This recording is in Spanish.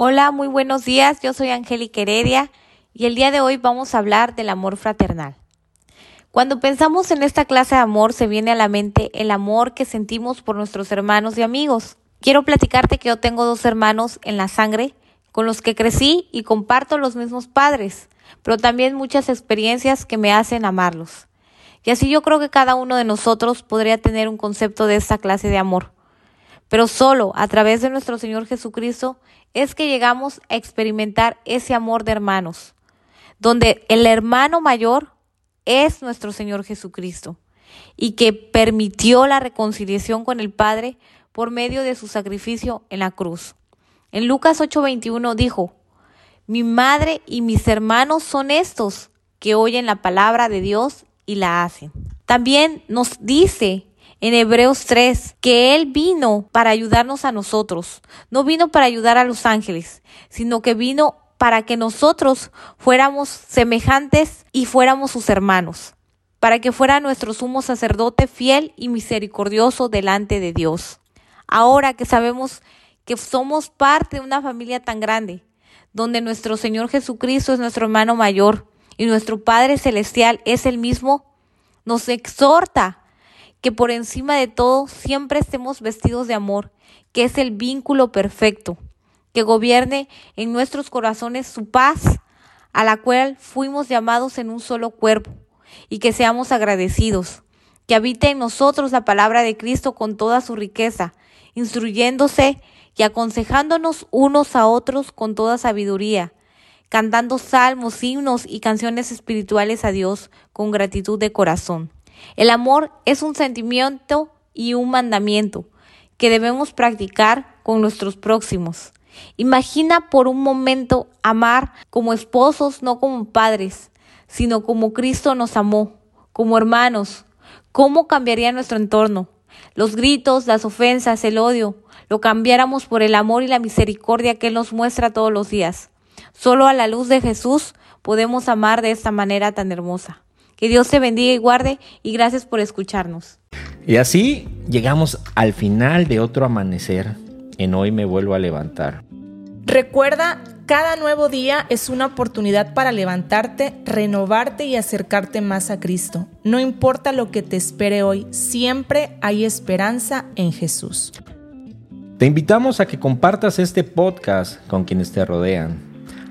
Hola, muy buenos días. Yo soy Angélica Heredia y el día de hoy vamos a hablar del amor fraternal. Cuando pensamos en esta clase de amor se viene a la mente el amor que sentimos por nuestros hermanos y amigos. Quiero platicarte que yo tengo dos hermanos en la sangre con los que crecí y comparto los mismos padres, pero también muchas experiencias que me hacen amarlos. Y así yo creo que cada uno de nosotros podría tener un concepto de esta clase de amor. Pero solo a través de nuestro Señor Jesucristo es que llegamos a experimentar ese amor de hermanos, donde el hermano mayor es nuestro Señor Jesucristo y que permitió la reconciliación con el Padre por medio de su sacrificio en la cruz. En Lucas 8:21 dijo, mi madre y mis hermanos son estos que oyen la palabra de Dios y la hacen. También nos dice en Hebreos 3 que Él vino para ayudarnos a nosotros. No vino para ayudar a los ángeles, sino que vino para que nosotros fuéramos semejantes y fuéramos sus hermanos, para que fuera nuestro sumo sacerdote fiel y misericordioso delante de Dios. Ahora que sabemos que somos parte de una familia tan grande, donde nuestro Señor Jesucristo es nuestro hermano mayor y nuestro Padre Celestial es el mismo, nos exhorta que por encima de todo siempre estemos vestidos de amor, que es el vínculo perfecto, que gobierne en nuestros corazones su paz, a la cual fuimos llamados en un solo cuerpo, y que seamos agradecidos, que habite en nosotros la palabra de Cristo con toda su riqueza, instruyéndose y aconsejándonos unos a otros con toda sabiduría, cantando salmos, himnos y canciones espirituales a Dios con gratitud de corazón. El amor es un sentimiento y un mandamiento que debemos practicar con nuestros próximos. Imagina por un momento amar como esposos, no como padres, sino como Cristo nos amó, como hermanos. ¿Cómo cambiaría nuestro entorno? Los gritos, las ofensas, el odio, lo cambiáramos por el amor y la misericordia que Él nos muestra todos los días. Solo a la luz de Jesús podemos amar de esta manera tan hermosa. Que Dios te bendiga y guarde y gracias por escucharnos. Y así llegamos al final de otro amanecer. En hoy me vuelvo a levantar. Recuerda, cada nuevo día es una oportunidad para levantarte, renovarte y acercarte más a Cristo. No importa lo que te espere hoy, siempre hay esperanza en Jesús. Te invitamos a que compartas este podcast con quienes te rodean.